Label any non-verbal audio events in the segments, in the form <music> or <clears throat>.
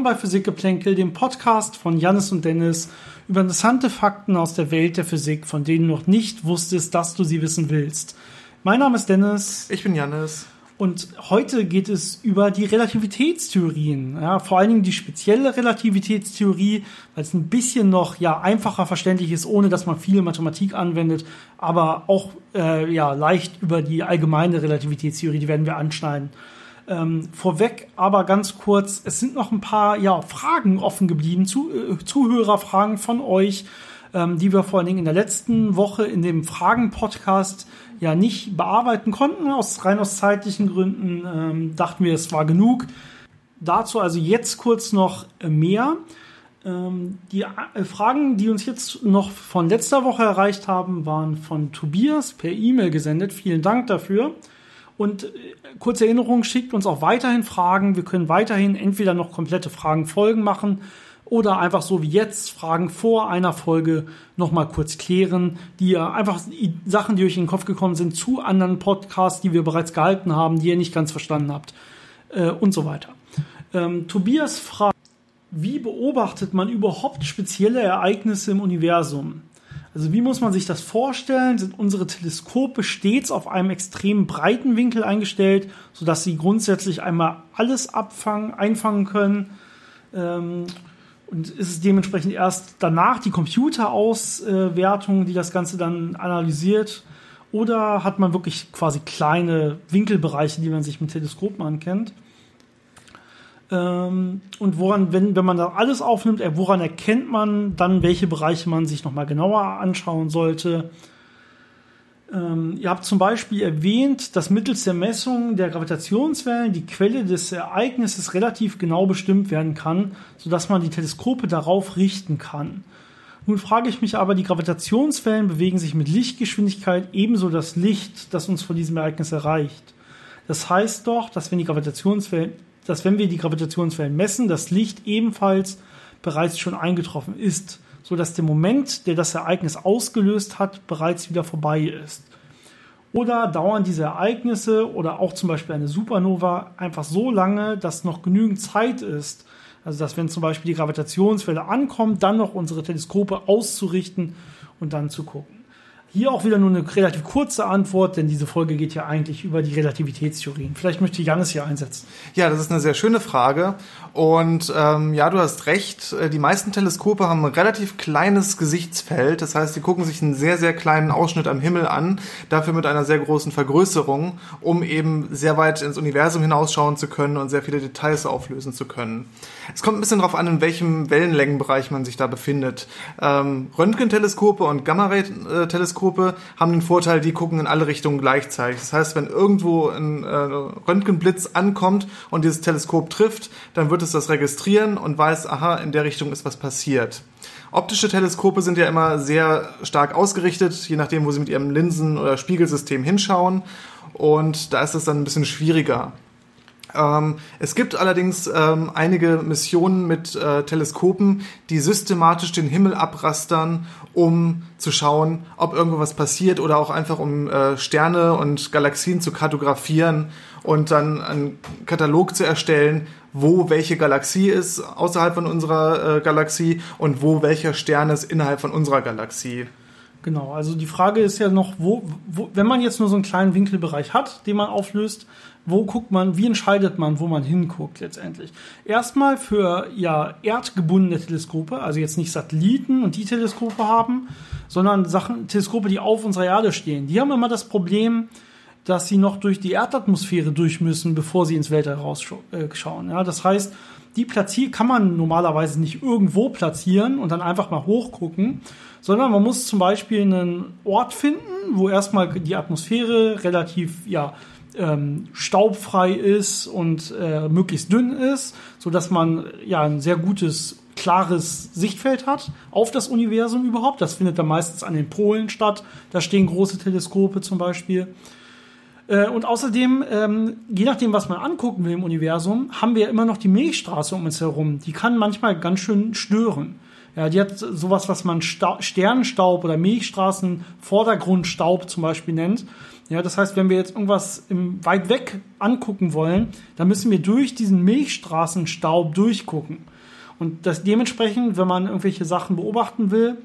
Willkommen bei Physikgeplänkel, dem Podcast von Jannis und Dennis über interessante Fakten aus der Welt der Physik, von denen du noch nicht wusstest, dass du sie wissen willst. Mein Name ist Dennis. Ich bin Jannis. Und heute geht es über die Relativitätstheorien. Ja, vor allen Dingen die spezielle Relativitätstheorie, weil es ein bisschen noch ja, einfacher verständlich ist, ohne dass man viel Mathematik anwendet, aber auch äh, ja, leicht über die allgemeine Relativitätstheorie, die werden wir anschneiden. Ähm, vorweg aber ganz kurz, es sind noch ein paar ja, Fragen offen geblieben, zu, äh, Zuhörerfragen von euch, ähm, die wir vor allen Dingen in der letzten Woche in dem Fragen-Podcast ja nicht bearbeiten konnten, aus rein aus zeitlichen Gründen ähm, dachten wir, es war genug. Dazu also jetzt kurz noch mehr. Ähm, die äh, Fragen, die uns jetzt noch von letzter Woche erreicht haben, waren von Tobias per E-Mail gesendet. Vielen Dank dafür. Und äh, kurze Erinnerung, schickt uns auch weiterhin Fragen. Wir können weiterhin entweder noch komplette Fragen Folgen machen oder einfach so wie jetzt Fragen vor einer Folge nochmal kurz klären, die ihr einfach Sachen, die euch in den Kopf gekommen sind, zu anderen Podcasts, die wir bereits gehalten haben, die ihr nicht ganz verstanden habt äh, und so weiter. Ähm, Tobias fragt, wie beobachtet man überhaupt spezielle Ereignisse im Universum? Also wie muss man sich das vorstellen? Sind unsere Teleskope stets auf einem extrem breiten Winkel eingestellt, sodass sie grundsätzlich einmal alles abfangen, einfangen können? Ähm, und ist es dementsprechend erst danach die Computerauswertung, die das Ganze dann analysiert? Oder hat man wirklich quasi kleine Winkelbereiche, die man sich mit Teleskopen ankennt? Ähm, und woran, wenn, wenn man da alles aufnimmt, äh, woran erkennt man dann, welche Bereiche man sich nochmal genauer anschauen sollte? Ähm, ihr habt zum Beispiel erwähnt, dass mittels der Messung der Gravitationswellen die Quelle des Ereignisses relativ genau bestimmt werden kann, sodass man die Teleskope darauf richten kann. Nun frage ich mich aber, die Gravitationswellen bewegen sich mit Lichtgeschwindigkeit ebenso das Licht, das uns von diesem Ereignis erreicht. Das heißt doch, dass wenn, die Gravitationswellen, dass wenn wir die Gravitationswellen messen, das Licht ebenfalls bereits schon eingetroffen ist so dass der Moment, der das Ereignis ausgelöst hat, bereits wieder vorbei ist. Oder dauern diese Ereignisse oder auch zum Beispiel eine Supernova einfach so lange, dass noch genügend Zeit ist, also dass wenn zum Beispiel die Gravitationswelle ankommt, dann noch unsere Teleskope auszurichten und dann zu gucken. Hier auch wieder nur eine relativ kurze Antwort, denn diese Folge geht ja eigentlich über die Relativitätstheorien. Vielleicht möchte Janis hier einsetzen. Ja, das ist eine sehr schöne Frage. Und ähm, ja, du hast recht. Äh, die meisten Teleskope haben ein relativ kleines Gesichtsfeld. Das heißt, die gucken sich einen sehr, sehr kleinen Ausschnitt am Himmel an, dafür mit einer sehr großen Vergrößerung, um eben sehr weit ins Universum hinausschauen zu können und sehr viele Details auflösen zu können. Es kommt ein bisschen darauf an, in welchem Wellenlängenbereich man sich da befindet. Ähm, Röntgenteleskope und Gamma-Ray-Teleskope Teleskope haben den Vorteil, die gucken in alle Richtungen gleichzeitig. Das heißt, wenn irgendwo ein äh, Röntgenblitz ankommt und dieses Teleskop trifft, dann wird es das registrieren und weiß, aha, in der Richtung ist was passiert. Optische Teleskope sind ja immer sehr stark ausgerichtet, je nachdem, wo sie mit ihrem Linsen- oder Spiegelsystem hinschauen. Und da ist es dann ein bisschen schwieriger. Ähm, es gibt allerdings ähm, einige Missionen mit äh, Teleskopen, die systematisch den Himmel abrastern, um zu schauen, ob irgendwo was passiert oder auch einfach um äh, Sterne und Galaxien zu kartografieren und dann einen Katalog zu erstellen, wo welche Galaxie ist außerhalb von unserer äh, Galaxie und wo welcher Stern ist innerhalb von unserer Galaxie. Genau, also die Frage ist ja noch, wo, wo, wenn man jetzt nur so einen kleinen Winkelbereich hat, den man auflöst, wo guckt man, wie entscheidet man, wo man hinguckt letztendlich? Erstmal für ja erdgebundene Teleskope, also jetzt nicht Satelliten und die Teleskope haben, sondern Sachen, Teleskope, die auf unserer Erde stehen. Die haben immer das Problem, dass sie noch durch die Erdatmosphäre durch müssen, bevor sie ins Weltall rausschauen. Ja, das heißt, die platziert kann man normalerweise nicht irgendwo platzieren und dann einfach mal hochgucken, sondern man muss zum Beispiel einen Ort finden, wo erstmal die Atmosphäre relativ ja ähm, staubfrei ist und äh, möglichst dünn ist, so dass man ja ein sehr gutes klares Sichtfeld hat auf das Universum überhaupt. Das findet dann meistens an den Polen statt. Da stehen große Teleskope zum Beispiel. Äh, und außerdem, ähm, je nachdem, was man angucken will im Universum, haben wir immer noch die Milchstraße um uns herum. Die kann manchmal ganz schön stören. Ja, die hat sowas, was man Sta Sternenstaub oder Milchstraßen Vordergrundstaub zum Beispiel nennt. Ja, das heißt, wenn wir jetzt irgendwas im, weit weg angucken wollen, dann müssen wir durch diesen Milchstraßenstaub durchgucken. Und das dementsprechend, wenn man irgendwelche Sachen beobachten will,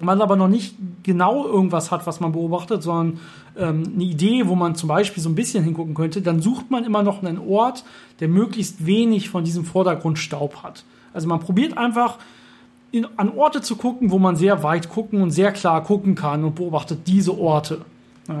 man aber noch nicht genau irgendwas hat, was man beobachtet, sondern ähm, eine Idee, wo man zum Beispiel so ein bisschen hingucken könnte, dann sucht man immer noch einen Ort, der möglichst wenig von diesem Vordergrundstaub hat. Also man probiert einfach in, an Orte zu gucken, wo man sehr weit gucken und sehr klar gucken kann und beobachtet diese Orte.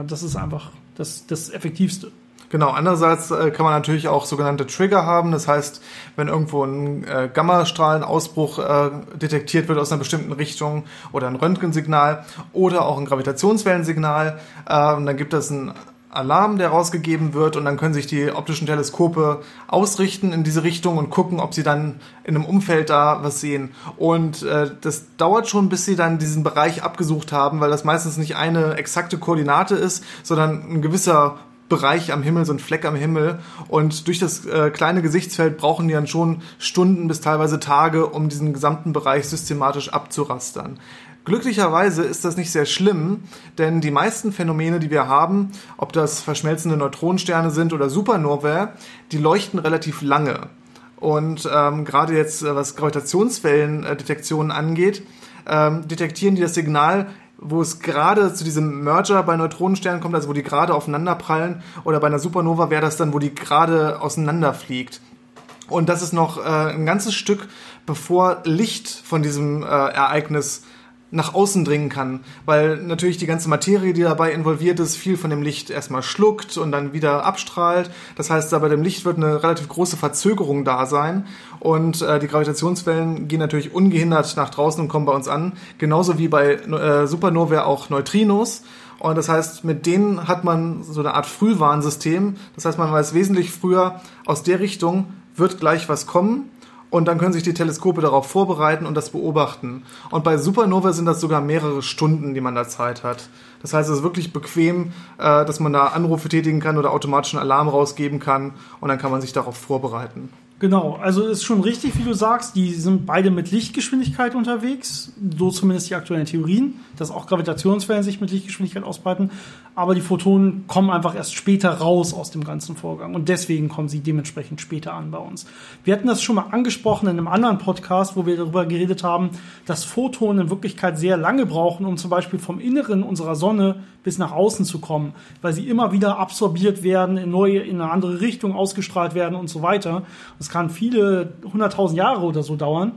Das ist einfach das, das Effektivste. Genau, andererseits äh, kann man natürlich auch sogenannte Trigger haben. Das heißt, wenn irgendwo ein äh, Gammastrahlenausbruch äh, detektiert wird aus einer bestimmten Richtung oder ein Röntgensignal oder auch ein Gravitationswellensignal, äh, dann gibt es einen Alarm, der rausgegeben wird und dann können sich die optischen Teleskope ausrichten in diese Richtung und gucken, ob sie dann in einem Umfeld da was sehen. Und äh, das dauert schon, bis sie dann diesen Bereich abgesucht haben, weil das meistens nicht eine exakte Koordinate ist, sondern ein gewisser Bereich am Himmel, so ein Fleck am Himmel. Und durch das äh, kleine Gesichtsfeld brauchen die dann schon Stunden bis teilweise Tage, um diesen gesamten Bereich systematisch abzurastern. Glücklicherweise ist das nicht sehr schlimm, denn die meisten Phänomene, die wir haben, ob das verschmelzende Neutronensterne sind oder Supernovae, die leuchten relativ lange. Und ähm, gerade jetzt, äh, was Gravitationswellendetektionen angeht, ähm, detektieren die das Signal wo es gerade zu diesem Merger bei Neutronensternen kommt, also wo die gerade aufeinander prallen, oder bei einer Supernova wäre das dann, wo die gerade auseinanderfliegt. Und das ist noch äh, ein ganzes Stück, bevor Licht von diesem äh, Ereignis nach außen dringen kann, weil natürlich die ganze Materie, die dabei involviert ist, viel von dem Licht erstmal schluckt und dann wieder abstrahlt. Das heißt, da bei dem Licht wird eine relativ große Verzögerung da sein und äh, die Gravitationswellen gehen natürlich ungehindert nach draußen und kommen bei uns an, genauso wie bei äh, Supernovae auch Neutrinos. Und das heißt, mit denen hat man so eine Art Frühwarnsystem. Das heißt, man weiß wesentlich früher, aus der Richtung wird gleich was kommen und dann können sich die Teleskope darauf vorbereiten und das beobachten. Und bei Supernova sind das sogar mehrere Stunden, die man da Zeit hat. Das heißt, es ist wirklich bequem, äh, dass man da Anrufe tätigen kann oder automatischen Alarm rausgeben kann und dann kann man sich darauf vorbereiten. Genau, also ist schon richtig, wie du sagst, die sind beide mit Lichtgeschwindigkeit unterwegs, so zumindest die aktuellen Theorien, dass auch Gravitationswellen sich mit Lichtgeschwindigkeit ausbreiten, aber die Photonen kommen einfach erst später raus aus dem ganzen Vorgang und deswegen kommen sie dementsprechend später an bei uns. Wir hatten das schon mal angesprochen in einem anderen Podcast, wo wir darüber geredet haben, dass Photonen in Wirklichkeit sehr lange brauchen, um zum Beispiel vom Inneren unserer Sonne bis nach außen zu kommen, weil sie immer wieder absorbiert werden, in neue, in eine andere Richtung ausgestrahlt werden und so weiter. Das kann viele hunderttausend Jahre oder so dauern.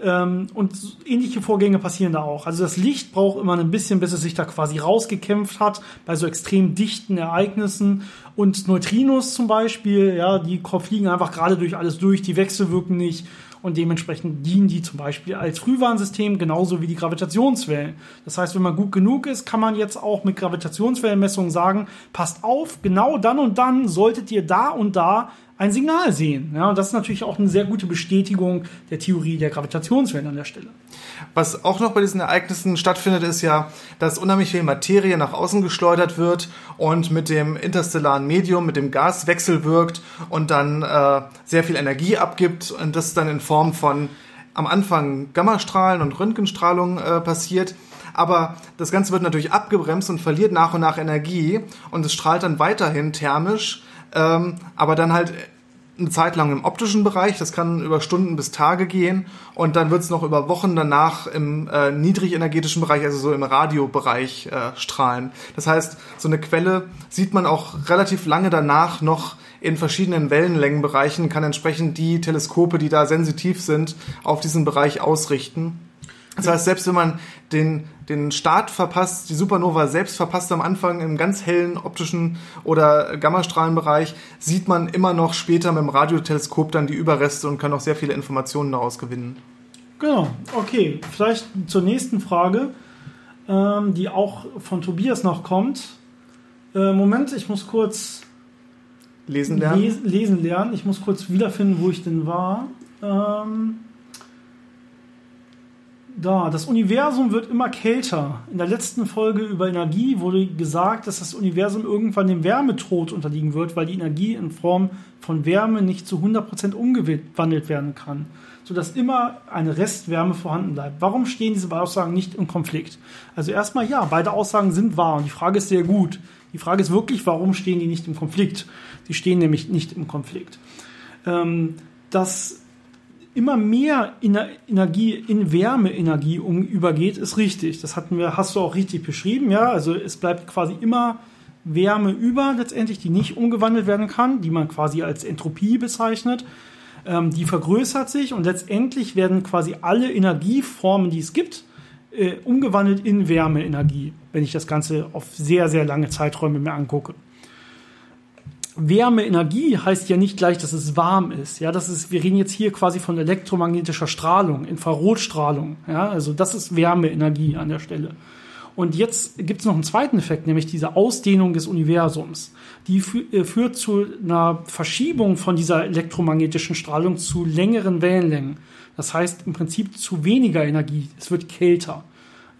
Ähm, und ähnliche Vorgänge passieren da auch. Also das Licht braucht immer ein bisschen, bis es sich da quasi rausgekämpft hat, bei so extrem dichten Ereignissen. Und Neutrinos zum Beispiel, ja, die fliegen einfach gerade durch alles durch, die wechselwirken nicht und dementsprechend dienen die zum Beispiel als Frühwarnsystem genauso wie die Gravitationswellen. Das heißt, wenn man gut genug ist, kann man jetzt auch mit Gravitationswellenmessungen sagen, passt auf, genau dann und dann solltet ihr da und da ein Signal sehen. Ja, und das ist natürlich auch eine sehr gute Bestätigung der Theorie der Gravitationswellen an der Stelle. Was auch noch bei diesen Ereignissen stattfindet, ist ja, dass unheimlich viel Materie nach außen geschleudert wird und mit dem interstellaren Medium, mit dem Gas wechselwirkt und dann äh, sehr viel Energie abgibt und das dann in Form von am Anfang Gammastrahlen und Röntgenstrahlung äh, passiert. Aber das Ganze wird natürlich abgebremst und verliert nach und nach Energie und es strahlt dann weiterhin thermisch ähm, aber dann halt eine Zeit lang im optischen Bereich, das kann über Stunden bis Tage gehen und dann wird es noch über Wochen danach im äh, niedrigenergetischen Bereich, also so im Radiobereich äh, strahlen. Das heißt, so eine Quelle sieht man auch relativ lange danach noch in verschiedenen Wellenlängenbereichen, kann entsprechend die Teleskope, die da sensitiv sind, auf diesen Bereich ausrichten. Das heißt, selbst wenn man den, den Start verpasst, die Supernova selbst verpasst am Anfang im ganz hellen optischen oder Gammastrahlenbereich, sieht man immer noch später mit dem Radioteleskop dann die Überreste und kann auch sehr viele Informationen daraus gewinnen. Genau, okay. Vielleicht zur nächsten Frage, ähm, die auch von Tobias noch kommt. Äh, Moment, ich muss kurz lesen lernen. Les lesen lernen. Ich muss kurz wiederfinden, wo ich denn war. Ähm, da, das Universum wird immer kälter. In der letzten Folge über Energie wurde gesagt, dass das Universum irgendwann dem Wärmetod unterliegen wird, weil die Energie in Form von Wärme nicht zu 100% umgewandelt werden kann, sodass immer eine Restwärme vorhanden bleibt. Warum stehen diese beiden Aussagen nicht im Konflikt? Also erstmal ja, beide Aussagen sind wahr und die Frage ist sehr gut. Die Frage ist wirklich, warum stehen die nicht im Konflikt? Sie stehen nämlich nicht im Konflikt. Ähm, dass immer mehr Energie in Wärmeenergie um, übergeht, ist richtig. Das hatten wir, hast du auch richtig beschrieben, ja. Also es bleibt quasi immer Wärme über letztendlich, die nicht umgewandelt werden kann, die man quasi als Entropie bezeichnet. Ähm, die vergrößert sich und letztendlich werden quasi alle Energieformen, die es gibt, äh, umgewandelt in Wärmeenergie, wenn ich das Ganze auf sehr, sehr lange Zeiträume mir angucke. Wärmeenergie heißt ja nicht gleich, dass es warm ist. Ja, das ist, wir reden jetzt hier quasi von elektromagnetischer Strahlung, Infrarotstrahlung. Ja, also das ist Wärmeenergie an der Stelle. Und jetzt gibt es noch einen zweiten Effekt, nämlich diese Ausdehnung des Universums. Die äh, führt zu einer Verschiebung von dieser elektromagnetischen Strahlung zu längeren Wellenlängen. Das heißt im Prinzip zu weniger Energie. Es wird kälter.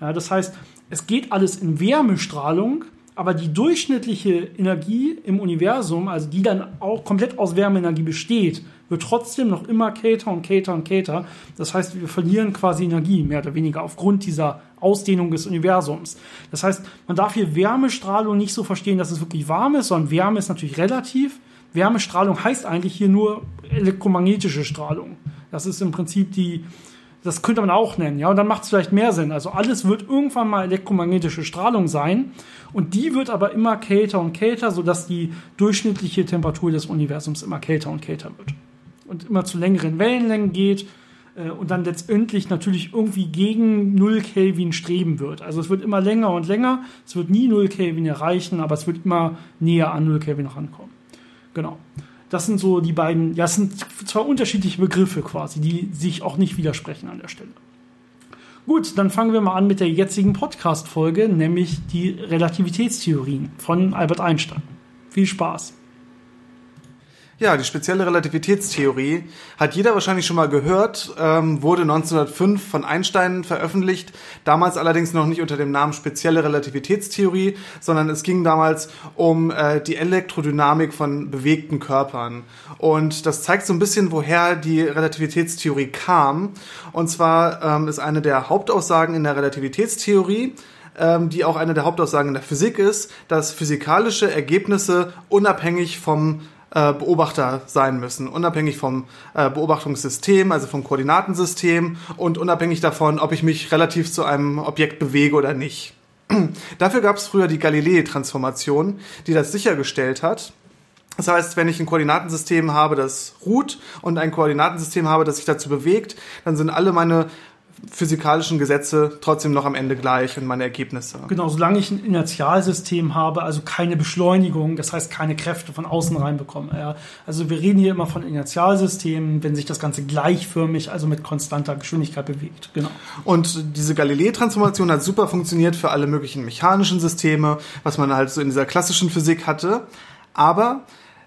Ja, das heißt, es geht alles in Wärmestrahlung, aber die durchschnittliche Energie im Universum, also die dann auch komplett aus Wärmeenergie besteht, wird trotzdem noch immer kälter und kälter und kälter. Das heißt, wir verlieren quasi Energie, mehr oder weniger, aufgrund dieser Ausdehnung des Universums. Das heißt, man darf hier Wärmestrahlung nicht so verstehen, dass es wirklich warm ist, sondern Wärme ist natürlich relativ. Wärmestrahlung heißt eigentlich hier nur elektromagnetische Strahlung. Das ist im Prinzip die, das könnte man auch nennen, ja, und dann macht es vielleicht mehr Sinn. Also alles wird irgendwann mal elektromagnetische Strahlung sein und die wird aber immer kälter und kälter, sodass die durchschnittliche Temperatur des Universums immer kälter und kälter wird und immer zu längeren Wellenlängen geht äh, und dann letztendlich natürlich irgendwie gegen 0 Kelvin streben wird. Also es wird immer länger und länger, es wird nie 0 Kelvin erreichen, aber es wird immer näher an 0 Kelvin rankommen. Genau. Das sind so die beiden, ja, es sind zwei unterschiedliche Begriffe quasi, die sich auch nicht widersprechen an der Stelle. Gut, dann fangen wir mal an mit der jetzigen Podcast-Folge, nämlich die Relativitätstheorien von Albert Einstein. Viel Spaß! Ja, die spezielle Relativitätstheorie hat jeder wahrscheinlich schon mal gehört, ähm, wurde 1905 von Einstein veröffentlicht, damals allerdings noch nicht unter dem Namen spezielle Relativitätstheorie, sondern es ging damals um äh, die Elektrodynamik von bewegten Körpern. Und das zeigt so ein bisschen, woher die Relativitätstheorie kam. Und zwar ähm, ist eine der Hauptaussagen in der Relativitätstheorie, ähm, die auch eine der Hauptaussagen in der Physik ist, dass physikalische Ergebnisse unabhängig vom äh, Beobachter sein müssen, unabhängig vom äh, Beobachtungssystem, also vom Koordinatensystem und unabhängig davon, ob ich mich relativ zu einem Objekt bewege oder nicht. <clears throat> Dafür gab es früher die Galilei-Transformation, die das sichergestellt hat. Das heißt, wenn ich ein Koordinatensystem habe, das ruht und ein Koordinatensystem habe, das sich dazu bewegt, dann sind alle meine physikalischen Gesetze trotzdem noch am Ende gleich und meine Ergebnisse. Genau, solange ich ein Inertialsystem habe, also keine Beschleunigung, das heißt keine Kräfte von außen reinbekomme. Ja. Also wir reden hier immer von Inertialsystemen, wenn sich das Ganze gleichförmig, also mit konstanter Geschwindigkeit bewegt. Genau. Und diese Galilei-Transformation hat super funktioniert für alle möglichen mechanischen Systeme, was man halt so in dieser klassischen Physik hatte. Aber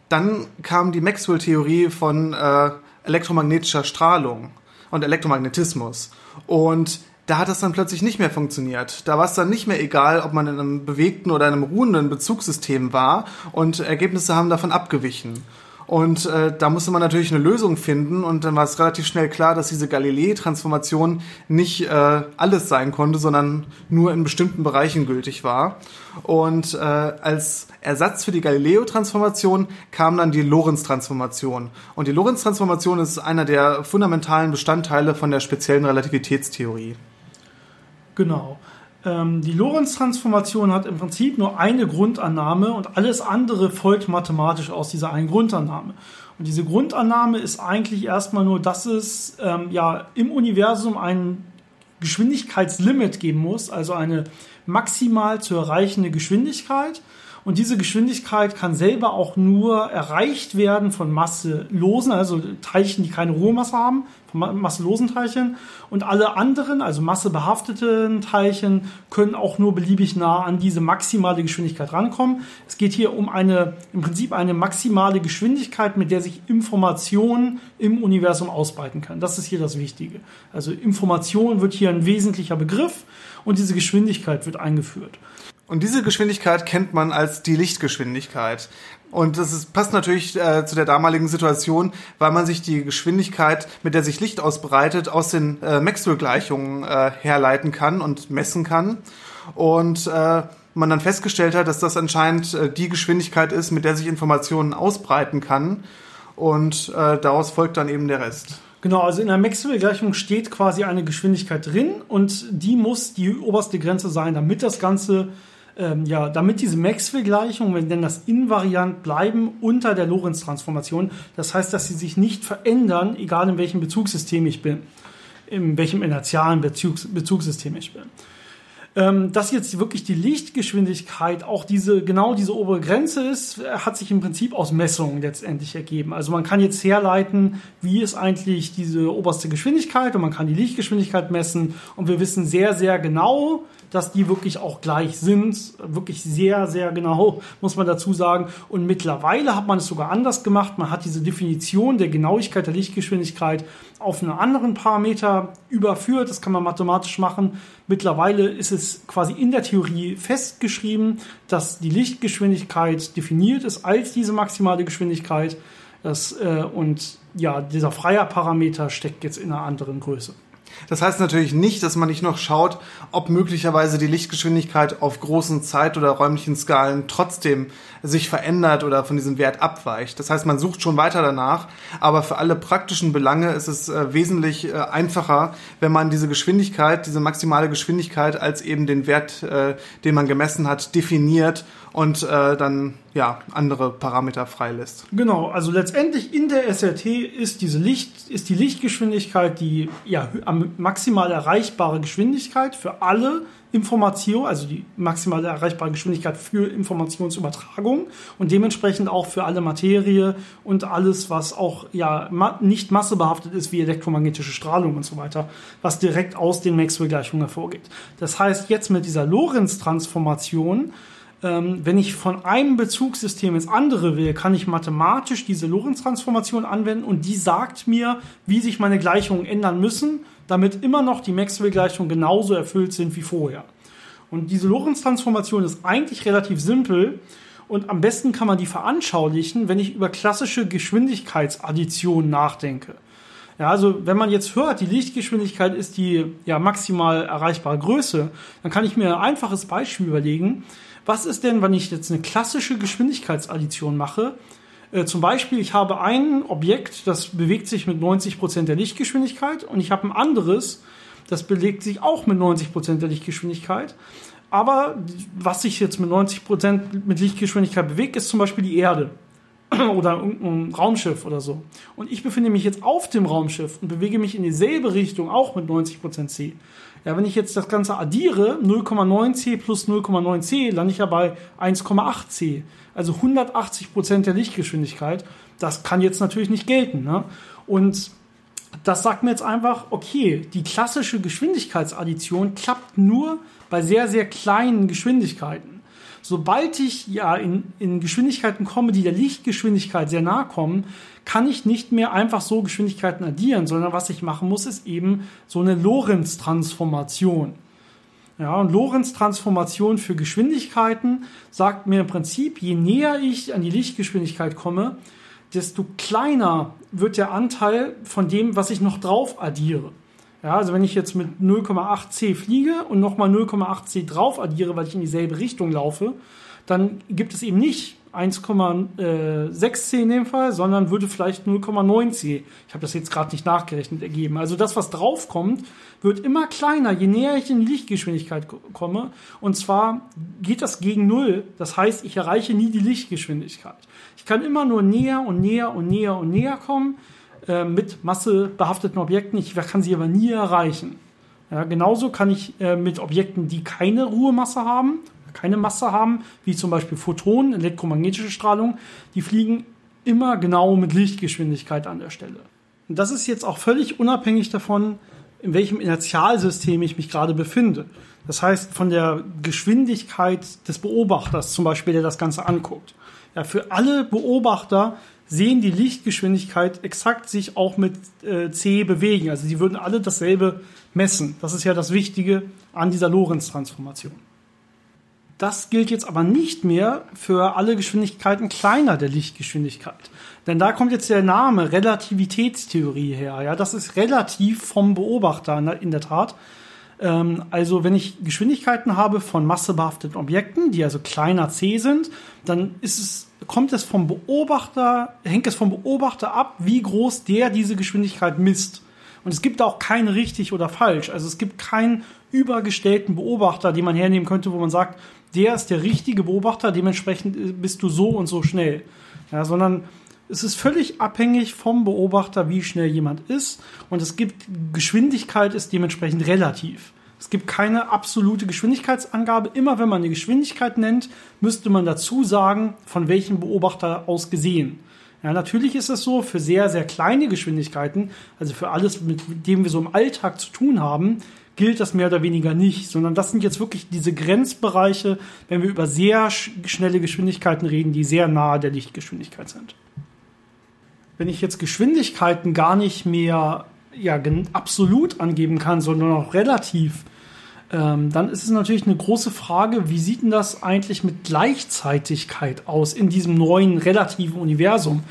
dann kam die Maxwell-Theorie von äh, elektromagnetischer Strahlung und Elektromagnetismus. Und da hat das dann plötzlich nicht mehr funktioniert. Da war es dann nicht mehr egal, ob man in einem bewegten oder einem ruhenden Bezugssystem war und Ergebnisse haben davon abgewichen. Und äh, da musste man natürlich eine Lösung finden und dann war es relativ schnell klar, dass diese Galilei-Transformation nicht äh, alles sein konnte, sondern nur in bestimmten Bereichen gültig war. Und äh, als Ersatz für die Galileo-Transformation kam dann die Lorentz-Transformation. Und die Lorentz-Transformation ist einer der fundamentalen Bestandteile von der speziellen Relativitätstheorie. Genau. Ähm, die Lorentz-Transformation hat im Prinzip nur eine Grundannahme und alles andere folgt mathematisch aus dieser einen Grundannahme. Und diese Grundannahme ist eigentlich erstmal nur, dass es ähm, ja im Universum ein Geschwindigkeitslimit geben muss, also eine maximal zu erreichende Geschwindigkeit. Und diese Geschwindigkeit kann selber auch nur erreicht werden von masselosen, also Teilchen, die keine Ruhemasse haben, von masselosen Teilchen. Und alle anderen, also massebehafteten Teilchen, können auch nur beliebig nah an diese maximale Geschwindigkeit rankommen. Es geht hier um eine, im Prinzip eine maximale Geschwindigkeit, mit der sich Information im Universum ausbreiten kann. Das ist hier das Wichtige. Also Information wird hier ein wesentlicher Begriff und diese Geschwindigkeit wird eingeführt. Und diese Geschwindigkeit kennt man als die Lichtgeschwindigkeit. Und das ist, passt natürlich äh, zu der damaligen Situation, weil man sich die Geschwindigkeit, mit der sich Licht ausbreitet, aus den äh, Maxwell-Gleichungen äh, herleiten kann und messen kann. Und äh, man dann festgestellt hat, dass das anscheinend äh, die Geschwindigkeit ist, mit der sich Informationen ausbreiten kann. Und äh, daraus folgt dann eben der Rest. Genau, also in der Maxwell-Gleichung steht quasi eine Geschwindigkeit drin und die muss die oberste Grenze sein, damit das Ganze, ähm, ja, damit diese Maxwell-Gleichung, wenn denn das invariant bleiben unter der Lorentz-Transformation. Das heißt, dass sie sich nicht verändern, egal in welchem Bezugssystem ich bin, in welchem inertialen Bezugs Bezugssystem ich bin ähm, dass jetzt wirklich die Lichtgeschwindigkeit auch diese, genau diese obere Grenze ist, hat sich im Prinzip aus Messungen letztendlich ergeben. Also man kann jetzt herleiten, wie ist eigentlich diese oberste Geschwindigkeit und man kann die Lichtgeschwindigkeit messen und wir wissen sehr, sehr genau, dass die wirklich auch gleich sind. Wirklich sehr, sehr genau, muss man dazu sagen. Und mittlerweile hat man es sogar anders gemacht. Man hat diese Definition der Genauigkeit der Lichtgeschwindigkeit auf einen anderen Parameter überführt. Das kann man mathematisch machen. Mittlerweile ist es quasi in der Theorie festgeschrieben, dass die Lichtgeschwindigkeit definiert ist als diese maximale Geschwindigkeit. Das, äh, und ja, dieser freie Parameter steckt jetzt in einer anderen Größe. Das heißt natürlich nicht, dass man nicht noch schaut, ob möglicherweise die Lichtgeschwindigkeit auf großen Zeit- oder räumlichen Skalen trotzdem sich verändert oder von diesem Wert abweicht. Das heißt, man sucht schon weiter danach, aber für alle praktischen Belange ist es äh, wesentlich äh, einfacher, wenn man diese Geschwindigkeit, diese maximale Geschwindigkeit als eben den Wert, äh, den man gemessen hat, definiert und äh, dann ja andere Parameter freilässt. Genau, also letztendlich in der SRT ist diese Licht ist die Lichtgeschwindigkeit die ja maximal erreichbare Geschwindigkeit für alle Informationen, also die maximale erreichbare Geschwindigkeit für Informationsübertragung und dementsprechend auch für alle Materie und alles, was auch ja nicht massebehaftet ist, wie elektromagnetische Strahlung und so weiter, was direkt aus den Maxwell-Gleichungen hervorgeht. Das heißt, jetzt mit dieser Lorentz-Transformation ähm, wenn ich von einem Bezugssystem ins andere will, kann ich mathematisch diese Lorentz-Transformation anwenden und die sagt mir, wie sich meine Gleichungen ändern müssen, damit immer noch die Maxwell-Gleichungen genauso erfüllt sind wie vorher. Und diese Lorentz-Transformation ist eigentlich relativ simpel und am besten kann man die veranschaulichen, wenn ich über klassische Geschwindigkeitsaddition nachdenke. Ja, also wenn man jetzt hört, die Lichtgeschwindigkeit ist die ja, maximal erreichbare Größe, dann kann ich mir ein einfaches Beispiel überlegen. Was ist denn, wenn ich jetzt eine klassische Geschwindigkeitsaddition mache? Äh, zum Beispiel, ich habe ein Objekt, das bewegt sich mit 90 Prozent der Lichtgeschwindigkeit und ich habe ein anderes, das bewegt sich auch mit 90 Prozent der Lichtgeschwindigkeit. Aber was sich jetzt mit 90 Prozent mit Lichtgeschwindigkeit bewegt, ist zum Beispiel die Erde <clears throat> oder ein Raumschiff oder so. Und ich befinde mich jetzt auf dem Raumschiff und bewege mich in dieselbe Richtung, auch mit 90% C. Ja, wenn ich jetzt das Ganze addiere, 0,9c plus 0,9c, lande ich ja bei 1,8c. Also 180 Prozent der Lichtgeschwindigkeit. Das kann jetzt natürlich nicht gelten. Ne? Und das sagt mir jetzt einfach, okay, die klassische Geschwindigkeitsaddition klappt nur bei sehr, sehr kleinen Geschwindigkeiten sobald ich ja in, in Geschwindigkeiten komme, die der Lichtgeschwindigkeit sehr nahe kommen, kann ich nicht mehr einfach so Geschwindigkeiten addieren, sondern was ich machen muss, ist eben so eine Lorentz-Transformation. Ja, und Lorentz-Transformation für Geschwindigkeiten sagt mir im Prinzip, je näher ich an die Lichtgeschwindigkeit komme, desto kleiner wird der Anteil von dem, was ich noch drauf addiere. Ja, also wenn ich jetzt mit 0,8c fliege und nochmal 0,8c drauf addiere, weil ich in dieselbe Richtung laufe, dann gibt es eben nicht 1,6c in dem Fall, sondern würde vielleicht 0,9c, ich habe das jetzt gerade nicht nachgerechnet, ergeben. Also das, was draufkommt, wird immer kleiner, je näher ich in Lichtgeschwindigkeit komme. Und zwar geht das gegen Null. Das heißt, ich erreiche nie die Lichtgeschwindigkeit. Ich kann immer nur näher und näher und näher und näher kommen äh, mit massebehafteten Objekten. Ich kann sie aber nie erreichen. Ja, genauso kann ich äh, mit Objekten, die keine Ruhemasse haben, keine Masse haben, wie zum Beispiel Photonen, elektromagnetische Strahlung, die fliegen immer genau mit Lichtgeschwindigkeit an der Stelle. Und das ist jetzt auch völlig unabhängig davon, in welchem Inertialsystem ich mich gerade befinde. Das heißt, von der Geschwindigkeit des Beobachters zum Beispiel, der das Ganze anguckt. Ja, für alle Beobachter sehen die Lichtgeschwindigkeit exakt sich auch mit äh, c bewegen. Also sie würden alle dasselbe messen. Das ist ja das Wichtige an dieser Lorentz-Transformation. Das gilt jetzt aber nicht mehr für alle Geschwindigkeiten kleiner der Lichtgeschwindigkeit. Denn da kommt jetzt der Name Relativitätstheorie her. Ja, das ist relativ vom Beobachter in der Tat. Ähm, also wenn ich Geschwindigkeiten habe von massebehafteten Objekten, die also kleiner c sind, dann ist es, kommt es vom Beobachter, hängt es vom Beobachter ab, wie groß der diese Geschwindigkeit misst. Und es gibt auch kein richtig oder falsch. Also es gibt keinen übergestellten Beobachter, den man hernehmen könnte, wo man sagt, der ist der richtige Beobachter, dementsprechend bist du so und so schnell. Ja, sondern es ist völlig abhängig vom Beobachter, wie schnell jemand ist. Und es gibt, Geschwindigkeit ist dementsprechend relativ. Es gibt keine absolute Geschwindigkeitsangabe. Immer wenn man eine Geschwindigkeit nennt, müsste man dazu sagen, von welchem Beobachter aus gesehen. Ja, natürlich ist es so, für sehr, sehr kleine Geschwindigkeiten, also für alles, mit dem wir so im Alltag zu tun haben, gilt das mehr oder weniger nicht, sondern das sind jetzt wirklich diese Grenzbereiche, wenn wir über sehr schnelle Geschwindigkeiten reden, die sehr nahe der Lichtgeschwindigkeit sind. Wenn ich jetzt Geschwindigkeiten gar nicht mehr ja, absolut angeben kann, sondern auch relativ, ähm, dann ist es natürlich eine große Frage, wie sieht denn das eigentlich mit Gleichzeitigkeit aus in diesem neuen relativen Universum?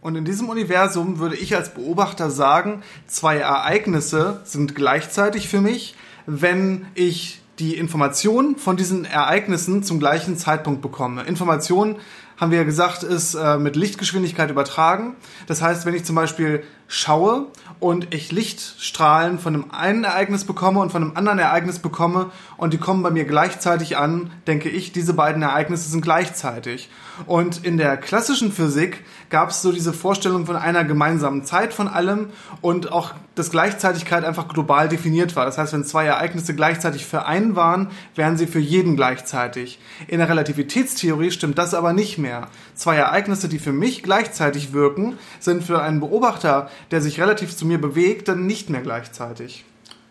Und in diesem Universum würde ich als Beobachter sagen, zwei Ereignisse sind gleichzeitig für mich, wenn ich die Informationen von diesen Ereignissen zum gleichen Zeitpunkt bekomme. Informationen, haben wir ja gesagt, ist äh, mit Lichtgeschwindigkeit übertragen. Das heißt, wenn ich zum Beispiel schaue und ich Lichtstrahlen von einem einen Ereignis bekomme und von einem anderen Ereignis bekomme und die kommen bei mir gleichzeitig an, denke ich, diese beiden Ereignisse sind gleichzeitig. Und in der klassischen Physik gab es so diese Vorstellung von einer gemeinsamen Zeit von allem und auch, dass Gleichzeitigkeit einfach global definiert war. Das heißt, wenn zwei Ereignisse gleichzeitig für einen waren, wären sie für jeden gleichzeitig. In der Relativitätstheorie stimmt das aber nicht mehr. Zwei Ereignisse, die für mich gleichzeitig wirken, sind für einen Beobachter der sich relativ zu mir bewegt, dann nicht mehr gleichzeitig.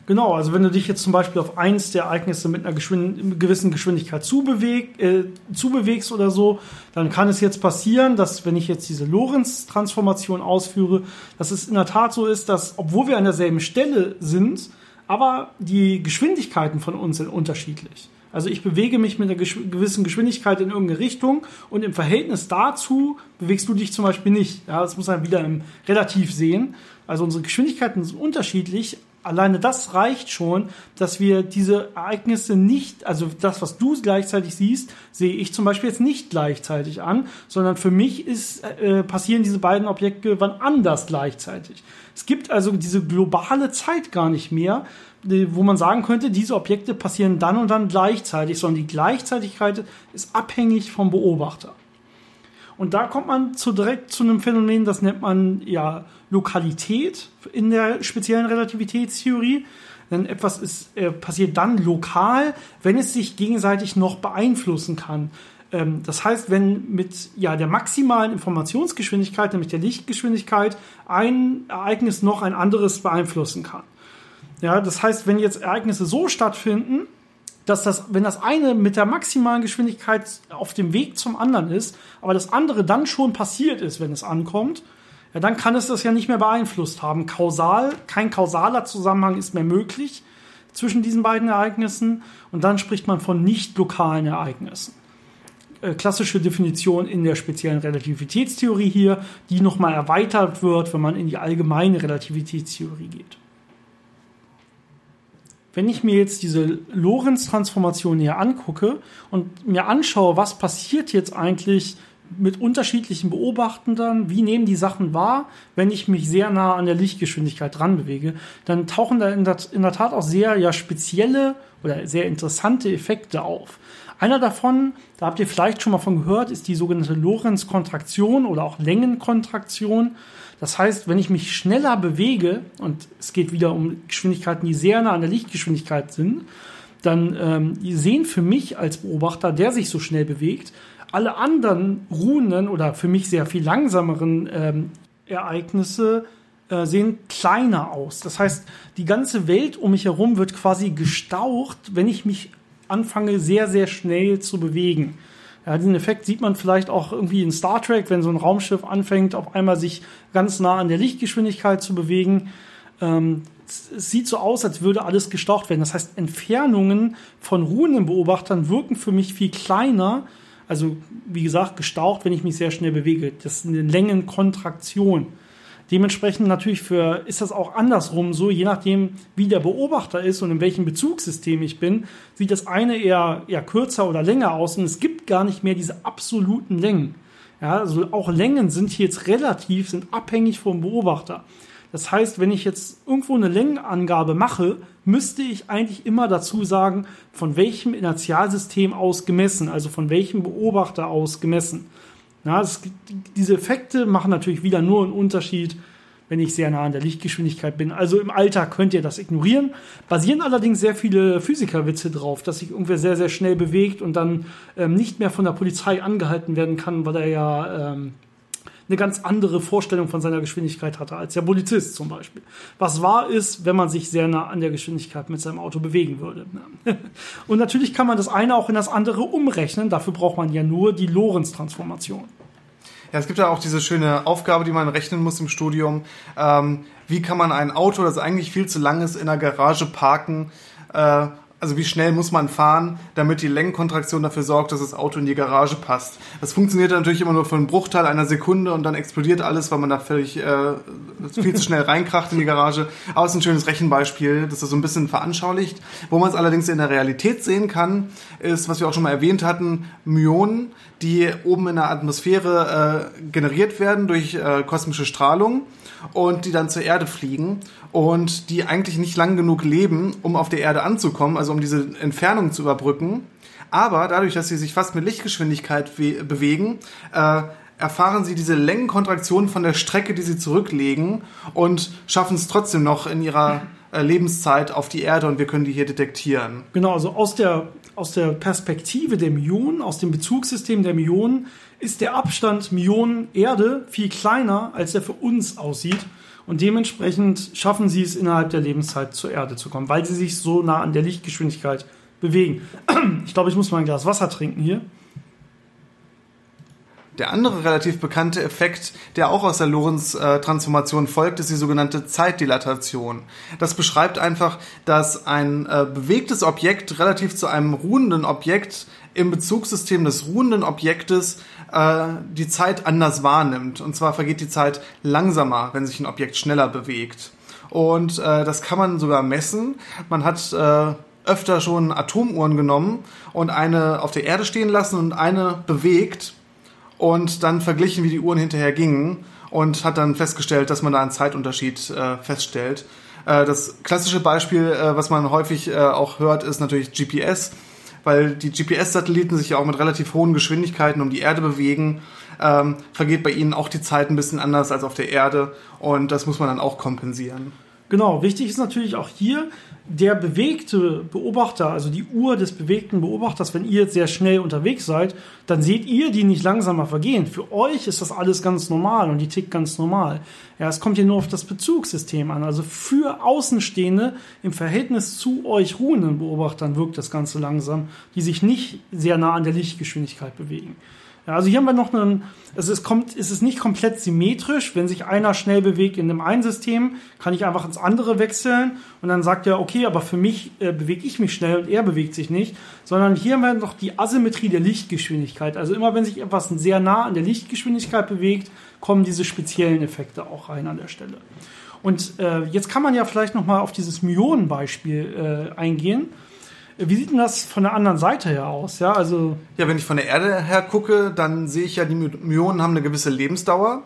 Genau, also wenn du dich jetzt zum Beispiel auf eins der Ereignisse mit einer Geschwind gewissen Geschwindigkeit zubeweg, äh, zubewegst oder so, dann kann es jetzt passieren, dass wenn ich jetzt diese Lorentz-Transformation ausführe, dass es in der Tat so ist, dass obwohl wir an derselben Stelle sind, aber die Geschwindigkeiten von uns sind unterschiedlich. Also ich bewege mich mit einer gewissen Geschwindigkeit in irgendeine Richtung und im Verhältnis dazu bewegst du dich zum Beispiel nicht. Ja, das muss man wieder im Relativ sehen. Also unsere Geschwindigkeiten sind unterschiedlich. Alleine das reicht schon, dass wir diese Ereignisse nicht, also das, was du gleichzeitig siehst, sehe ich zum Beispiel jetzt nicht gleichzeitig an, sondern für mich ist, äh, passieren diese beiden Objekte wann anders gleichzeitig. Es gibt also diese globale Zeit gar nicht mehr, wo man sagen könnte, diese Objekte passieren dann und dann gleichzeitig, sondern die Gleichzeitigkeit ist abhängig vom Beobachter. Und da kommt man zu direkt zu einem Phänomen, das nennt man ja Lokalität in der speziellen Relativitätstheorie. Denn etwas ist, äh, passiert dann lokal, wenn es sich gegenseitig noch beeinflussen kann. Ähm, das heißt, wenn mit ja, der maximalen Informationsgeschwindigkeit, nämlich der Lichtgeschwindigkeit, ein Ereignis noch ein anderes beeinflussen kann. Ja, das heißt, wenn jetzt Ereignisse so stattfinden, dass das, wenn das eine mit der maximalen Geschwindigkeit auf dem Weg zum anderen ist, aber das andere dann schon passiert ist, wenn es ankommt, ja, dann kann es das ja nicht mehr beeinflusst haben. Kausal, kein kausaler Zusammenhang ist mehr möglich zwischen diesen beiden Ereignissen und dann spricht man von nicht lokalen Ereignissen. Äh, klassische Definition in der speziellen Relativitätstheorie hier, die nochmal erweitert wird, wenn man in die allgemeine Relativitätstheorie geht. Wenn ich mir jetzt diese Lorentz-Transformation hier angucke und mir anschaue, was passiert jetzt eigentlich mit unterschiedlichen Beobachtenden, wie nehmen die Sachen wahr, wenn ich mich sehr nah an der Lichtgeschwindigkeit dran bewege, dann tauchen da in der, in der Tat auch sehr ja, spezielle oder sehr interessante Effekte auf. Einer davon, da habt ihr vielleicht schon mal von gehört, ist die sogenannte Lorentz-Kontraktion oder auch Längenkontraktion. Das heißt, wenn ich mich schneller bewege, und es geht wieder um Geschwindigkeiten, die sehr nah an der Lichtgeschwindigkeit sind, dann ähm, sehen für mich als Beobachter, der sich so schnell bewegt, alle anderen ruhenden oder für mich sehr viel langsameren ähm, Ereignisse äh, sehen kleiner aus. Das heißt, die ganze Welt um mich herum wird quasi gestaucht, wenn ich mich anfange, sehr, sehr schnell zu bewegen. Ja, diesen Effekt sieht man vielleicht auch irgendwie in Star Trek, wenn so ein Raumschiff anfängt, auf einmal sich ganz nah an der Lichtgeschwindigkeit zu bewegen. Ähm, es sieht so aus, als würde alles gestaucht werden. Das heißt, Entfernungen von ruhenden Beobachtern wirken für mich viel kleiner. Also, wie gesagt, gestaucht, wenn ich mich sehr schnell bewege. Das ist eine Längenkontraktion. Dementsprechend natürlich für, ist das auch andersrum so, je nachdem, wie der Beobachter ist und in welchem Bezugssystem ich bin, sieht das eine eher, eher kürzer oder länger aus und es gibt gar nicht mehr diese absoluten Längen. Ja, also auch Längen sind hier jetzt relativ, sind abhängig vom Beobachter. Das heißt, wenn ich jetzt irgendwo eine Längenangabe mache, müsste ich eigentlich immer dazu sagen, von welchem Inertialsystem aus gemessen, also von welchem Beobachter aus gemessen. Ja, das, diese Effekte machen natürlich wieder nur einen Unterschied, wenn ich sehr nah an der Lichtgeschwindigkeit bin. Also im Alter könnt ihr das ignorieren. Basieren allerdings sehr viele Physikerwitze drauf, dass sich irgendwer sehr, sehr schnell bewegt und dann ähm, nicht mehr von der Polizei angehalten werden kann, weil er ja ähm, eine ganz andere Vorstellung von seiner Geschwindigkeit hatte als der Polizist zum Beispiel. Was wahr ist, wenn man sich sehr nah an der Geschwindigkeit mit seinem Auto bewegen würde. <laughs> Und natürlich kann man das eine auch in das andere umrechnen. Dafür braucht man ja nur die Lorentz-Transformation. Ja, es gibt ja auch diese schöne Aufgabe, die man rechnen muss im Studium. Ähm, wie kann man ein Auto, das eigentlich viel zu lang ist, in der Garage parken? Äh, also wie schnell muss man fahren, damit die Längenkontraktion dafür sorgt, dass das Auto in die Garage passt. Das funktioniert natürlich immer nur für einen Bruchteil einer Sekunde und dann explodiert alles, weil man da völlig äh, viel zu schnell reinkracht in die Garage. Aber es ist ein schönes Rechenbeispiel, das das so ein bisschen veranschaulicht. Wo man es allerdings in der Realität sehen kann, ist, was wir auch schon mal erwähnt hatten, Myonen, die oben in der Atmosphäre äh, generiert werden durch äh, kosmische Strahlung und die dann zur Erde fliegen und die eigentlich nicht lang genug leben, um auf der Erde anzukommen, also um diese Entfernung zu überbrücken. Aber dadurch, dass sie sich fast mit Lichtgeschwindigkeit bewegen, äh, erfahren sie diese Längenkontraktion von der Strecke, die sie zurücklegen und schaffen es trotzdem noch in ihrer äh, Lebenszeit auf die Erde und wir können die hier detektieren. Genau, also aus der, aus der Perspektive der Myonen, aus dem Bezugssystem der Myonen, ist der Abstand Myonen Erde viel kleiner, als der für uns aussieht. Und dementsprechend schaffen sie es innerhalb der Lebenszeit zur Erde zu kommen, weil sie sich so nah an der Lichtgeschwindigkeit bewegen. <clears throat> Ich glaube, ich muss mal ein Glas Wasser trinken hier. Der andere relativ bekannte Effekt, der auch aus der Lorentz-Transformation folgt, ist die sogenannte Zeitdilatation. Das beschreibt einfach, dass ein äh, bewegtes Objekt relativ zu einem ruhenden Objekt im Bezugssystem des ruhenden Objektes äh, die Zeit anders wahrnimmt. Und zwar vergeht die Zeit langsamer, wenn sich ein Objekt schneller bewegt. Und äh, das kann man sogar messen. Man hat äh, öfter schon Atomuhren genommen und eine auf der Erde stehen lassen und eine bewegt und dann verglichen, wie die Uhren hinterher gingen und hat dann festgestellt, dass man da einen Zeitunterschied äh, feststellt. Äh, das klassische Beispiel, äh, was man häufig äh, auch hört, ist natürlich GPS weil die GPS-Satelliten sich ja auch mit relativ hohen Geschwindigkeiten um die Erde bewegen, ähm, vergeht bei ihnen auch die Zeit ein bisschen anders als auf der Erde und das muss man dann auch kompensieren. Genau, wichtig ist natürlich auch hier der bewegte Beobachter, also die Uhr des bewegten Beobachters, wenn ihr jetzt sehr schnell unterwegs seid, dann seht ihr die nicht langsamer vergehen. Für euch ist das alles ganz normal und die tickt ganz normal. Ja, es kommt hier nur auf das Bezugssystem an. Also für Außenstehende im Verhältnis zu euch ruhenden Beobachtern wirkt das Ganze langsam, die sich nicht sehr nah an der Lichtgeschwindigkeit bewegen. Ja, also hier haben wir noch einen, es ist, kommt, es ist nicht komplett symmetrisch. Wenn sich einer schnell bewegt in einem einen System, kann ich einfach ins andere wechseln und dann sagt er, okay, aber für mich äh, bewege ich mich schnell und er bewegt sich nicht. Sondern hier haben wir noch die Asymmetrie der Lichtgeschwindigkeit. Also immer wenn sich etwas sehr nah an der Lichtgeschwindigkeit bewegt, kommen diese speziellen Effekte auch rein an der Stelle. Und äh, jetzt kann man ja vielleicht noch mal auf dieses Myonenbeispiel äh, eingehen. Wie sieht denn das von der anderen Seite her aus? Ja, also ja, wenn ich von der Erde her gucke, dann sehe ich ja, die Myonen haben eine gewisse Lebensdauer.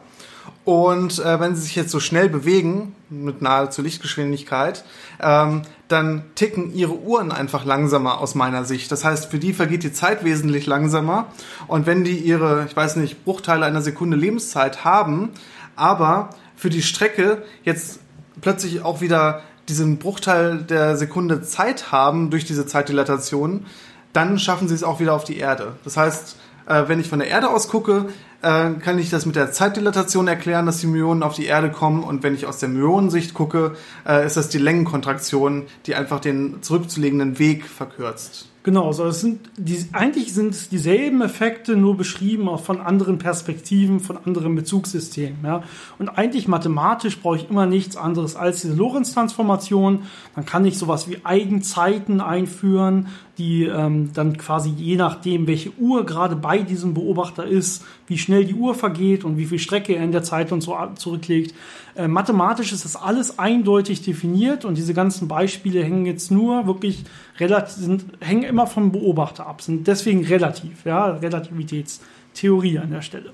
Und äh, wenn sie sich jetzt so schnell bewegen, mit nahezu Lichtgeschwindigkeit, ähm, dann ticken ihre Uhren einfach langsamer aus meiner Sicht. Das heißt, für die vergeht die Zeit wesentlich langsamer. Und wenn die ihre, ich weiß nicht, Bruchteile einer Sekunde Lebenszeit haben, aber für die Strecke jetzt plötzlich auch wieder diesen Bruchteil der Sekunde Zeit haben durch diese Zeitdilatation, dann schaffen sie es auch wieder auf die Erde. Das heißt, äh, wenn ich von der Erde aus gucke, äh, kann ich das mit der Zeitdilatation erklären, dass die Myonen auf die Erde kommen. Und wenn ich aus der Myonensicht gucke, äh, ist das die Längenkontraktion, die einfach den zurückzulegenden Weg verkürzt. Genau, also es sind die, eigentlich sind es dieselben Effekte, nur beschrieben auch von anderen Perspektiven, von anderen Bezugssystemen. Ja. Und eigentlich mathematisch brauche ich immer nichts anderes als diese Lorentz-Transformation. Dann kann ich sowas wie Eigenzeiten einführen, die ähm, dann quasi je nachdem, welche Uhr gerade bei diesem Beobachter ist, wie schnell die Uhr vergeht und wie viel Strecke er in der Zeit und so zurücklegt, Äh, mathematisch ist das alles eindeutig definiert und diese ganzen Beispiele hängen jetzt nur wirklich relativ, sind, hängen immer vom Beobachter ab, sind deswegen relativ, ja, Relativitätstheorie an der Stelle.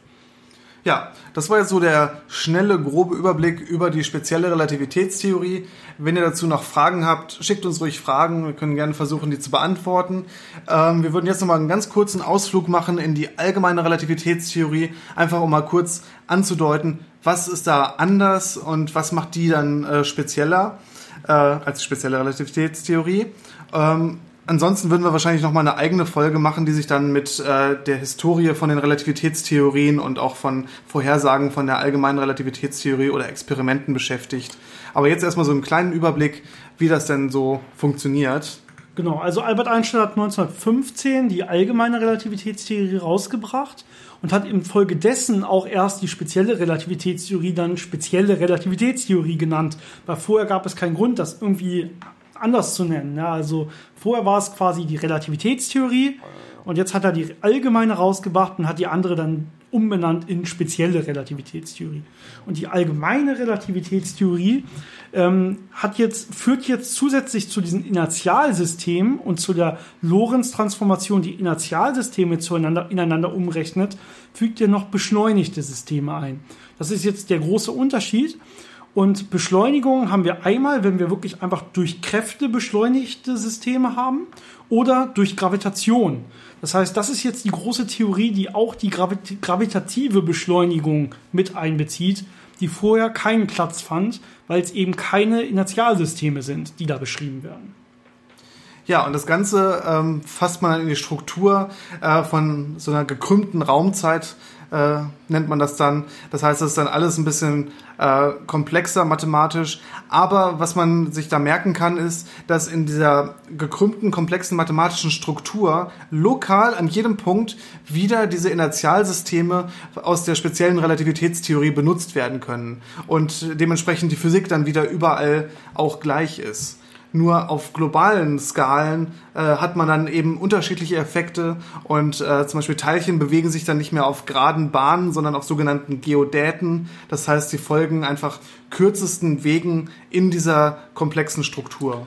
Ja, das war jetzt so der schnelle, grobe Überblick über die spezielle Relativitätstheorie. Wenn ihr dazu noch Fragen habt, schickt uns ruhig Fragen. Wir können gerne versuchen, die zu beantworten. Ähm, wir würden jetzt nochmal einen ganz kurzen Ausflug machen in die allgemeine Relativitätstheorie, einfach um mal kurz anzudeuten, was ist da anders und was macht die dann äh, spezieller äh, als spezielle Relativitätstheorie. Ähm, Ansonsten würden wir wahrscheinlich noch mal eine eigene Folge machen, die sich dann mit äh, der Historie von den Relativitätstheorien und auch von Vorhersagen von der allgemeinen Relativitätstheorie oder Experimenten beschäftigt. Aber jetzt erstmal so einen kleinen Überblick, wie das denn so funktioniert. Genau, also Albert Einstein hat 1915 die allgemeine Relativitätstheorie rausgebracht und hat infolgedessen auch erst die spezielle Relativitätstheorie dann spezielle Relativitätstheorie genannt, weil vorher gab es keinen Grund, das irgendwie anders zu nennen. Ja, also vorher war es quasi die Relativitätstheorie und jetzt hat er die allgemeine rausgebracht und hat die andere dann umbenannt in spezielle Relativitätstheorie. Und die allgemeine Relativitätstheorie ähm, hat jetzt, führt jetzt zusätzlich zu diesen Inertialsystemen und zu der Lorentz-Transformation, die Inertialsysteme zueinander, ineinander umrechnet, fügt er noch beschleunigte Systeme ein. Das ist jetzt der große Unterschied. Und Beschleunigung haben wir einmal, wenn wir wirklich einfach durch Kräfte beschleunigte Systeme haben oder durch Gravitation. Das heißt, das ist jetzt die große Theorie, die auch die Gravit gravitative Beschleunigung mit einbezieht, die vorher keinen Platz fand, weil es eben keine Inertialsysteme sind, die da beschrieben werden. Ja, und das Ganze ähm, fasst man dann in die Struktur äh, von so einer gekrümmten Raumzeit äh, nennt man das dann. Das heißt, es ist dann alles ein bisschen äh, komplexer mathematisch. Aber was man sich da merken kann, ist, dass in dieser gekrümmten, komplexen mathematischen Struktur lokal an jedem Punkt wieder diese Inertialsysteme aus der speziellen Relativitätstheorie benutzt werden können. Und dementsprechend die Physik dann wieder überall auch gleich ist. Nur auf globalen Skalen äh, hat man dann eben unterschiedliche Effekte und äh, zum Beispiel Teilchen bewegen sich dann nicht mehr auf geraden Bahnen, sondern auf sogenannten Geodäten. Das heißt, sie folgen einfach kürzesten Wegen in dieser komplexen Struktur.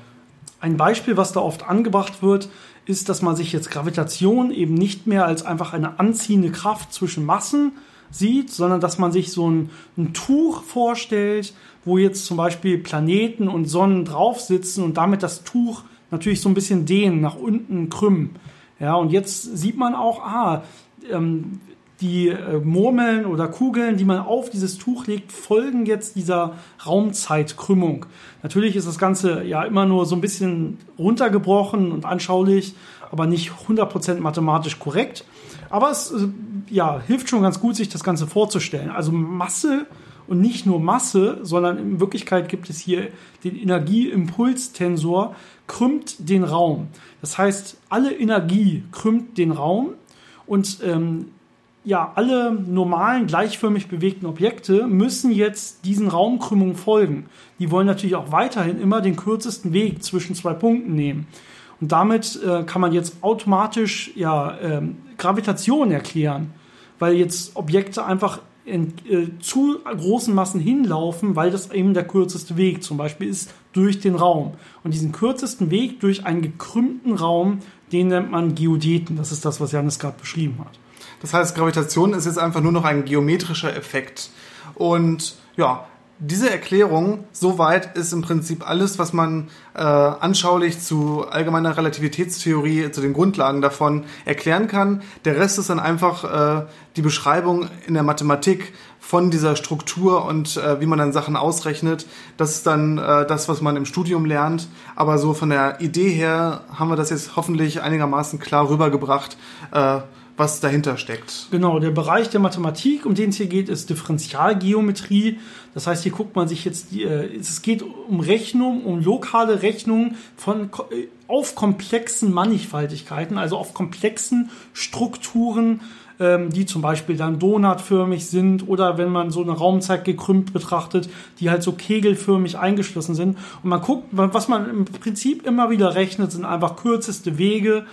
Ein Beispiel, was da oft angebracht wird, ist, dass man sich jetzt Gravitation eben nicht mehr als einfach eine anziehende Kraft zwischen Massen sieht, sondern dass man sich so ein, ein Tuch vorstellt, wo jetzt zum Beispiel Planeten und Sonnen drauf sitzen und damit das Tuch natürlich so ein bisschen dehnen, nach unten krümmen. Ja, und jetzt sieht man auch, ah, ähm, die äh, Murmeln oder Kugeln, die man auf dieses Tuch legt, folgen jetzt dieser Raumzeitkrümmung. Natürlich ist das Ganze ja immer nur so ein bisschen runtergebrochen und anschaulich, aber nicht 100% mathematisch korrekt. Aber es äh, ja, hilft schon ganz gut, sich das Ganze vorzustellen. Also Masse und nicht nur Masse, sondern in Wirklichkeit gibt es hier den Energieimpulstensor, krümmt den Raum. Das heißt, alle Energie krümmt den Raum und ähm, ja, alle normalen, gleichförmig bewegten Objekte müssen jetzt diesen Raumkrümmungen folgen. Die wollen natürlich auch weiterhin immer den kürzesten Weg zwischen zwei Punkten nehmen. Und damit äh, kann man jetzt automatisch ja, ähm, Gravitation erklären, weil jetzt Objekte einfach in äh, zu großen Massen hinlaufen, weil das eben der kürzeste Weg zum Beispiel ist durch den Raum. Und diesen kürzesten Weg durch einen gekrümmten Raum, den nennt man Geodeten. Das ist das, was Janis gerade beschrieben hat. Das heißt, Gravitation ist jetzt einfach nur noch ein geometrischer Effekt. Und ja, diese Erklärung, soweit ist im Prinzip alles, was man äh, anschaulich zu allgemeiner Relativitätstheorie, zu den Grundlagen davon erklären kann. Der Rest ist dann einfach äh, die Beschreibung in der Mathematik von dieser Struktur und äh, wie man dann Sachen ausrechnet. Das ist dann äh, das, was man im Studium lernt. Aber so von der Idee her haben wir das jetzt hoffentlich einigermaßen klar rübergebracht. Äh, was dahinter steckt. Genau, der Bereich der Mathematik, um den es hier geht, ist Differentialgeometrie. Das heißt, hier guckt man sich jetzt, die, äh, es geht um Rechnung, um lokale Rechnungen von, äh, auf komplexen Mannigfaltigkeiten, also auf komplexen Strukturen, ähm, die zum Beispiel dann donutförmig sind oder wenn man so eine Raumzeit gekrümmt betrachtet, die halt so kegelförmig eingeschlossen sind. Und man guckt, was man im Prinzip immer wieder rechnet, sind einfach kürzeste Wege,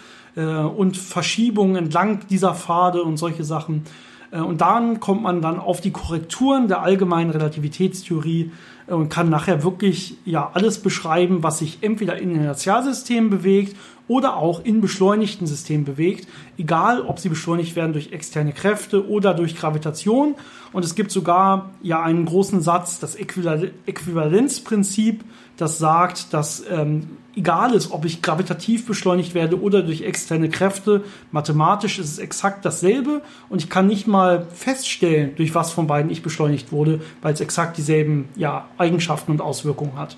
und Verschiebungen entlang dieser Pfade und solche Sachen. Äh, und dann kommt man dann auf die Korrekturen der allgemeinen Relativitätstheorie äh, und kann nachher wirklich ja alles beschreiben, was sich entweder in Inertialsystemen bewegt oder auch in beschleunigten Systemen bewegt, egal ob sie beschleunigt werden durch externe Kräfte oder durch Gravitation. Und es gibt sogar ja einen großen Satz, das Äquivalenzprinzip, das sagt, dass ähm, egal ist, ob ich gravitativ beschleunigt werde oder durch externe Kräfte, mathematisch ist es exakt dasselbe und ich kann nicht mal feststellen, durch was von beiden ich beschleunigt wurde, weil es exakt dieselben ja, Eigenschaften und Auswirkungen hat.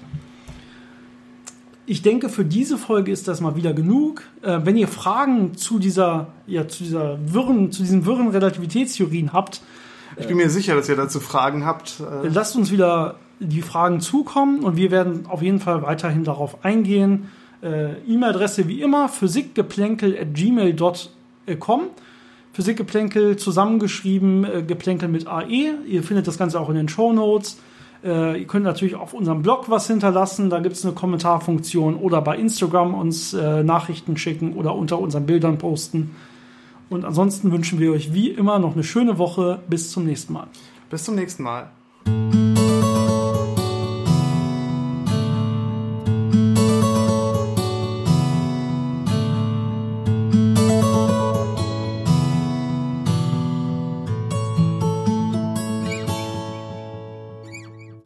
Ich denke, für diese Folge ist das mal wieder genug. Äh, wenn ihr Fragen zu dieser, ja, zu dieser wirren, zu diesen wirren Relativitätstheorien habt, ich bin mir sicher, dass ihr dazu Fragen habt. Äh, lasst uns wieder die Fragen zukommen und wir werden auf jeden Fall weiterhin darauf eingehen. Äh, E-Mail-Adresse wie immer physikgeplänkel.gmail.com Physikgeplänkel zusammengeschrieben, äh, Geplänkel mit AE. Ihr findet das Ganze auch in den Show Notes. Äh, ihr könnt natürlich auf unserem Blog was hinterlassen, da gibt es eine Kommentarfunktion oder bei Instagram uns äh, Nachrichten schicken oder unter unseren Bildern posten. Und ansonsten wünschen wir euch wie immer noch eine schöne Woche. Bis zum nächsten Mal. Bis zum nächsten Mal.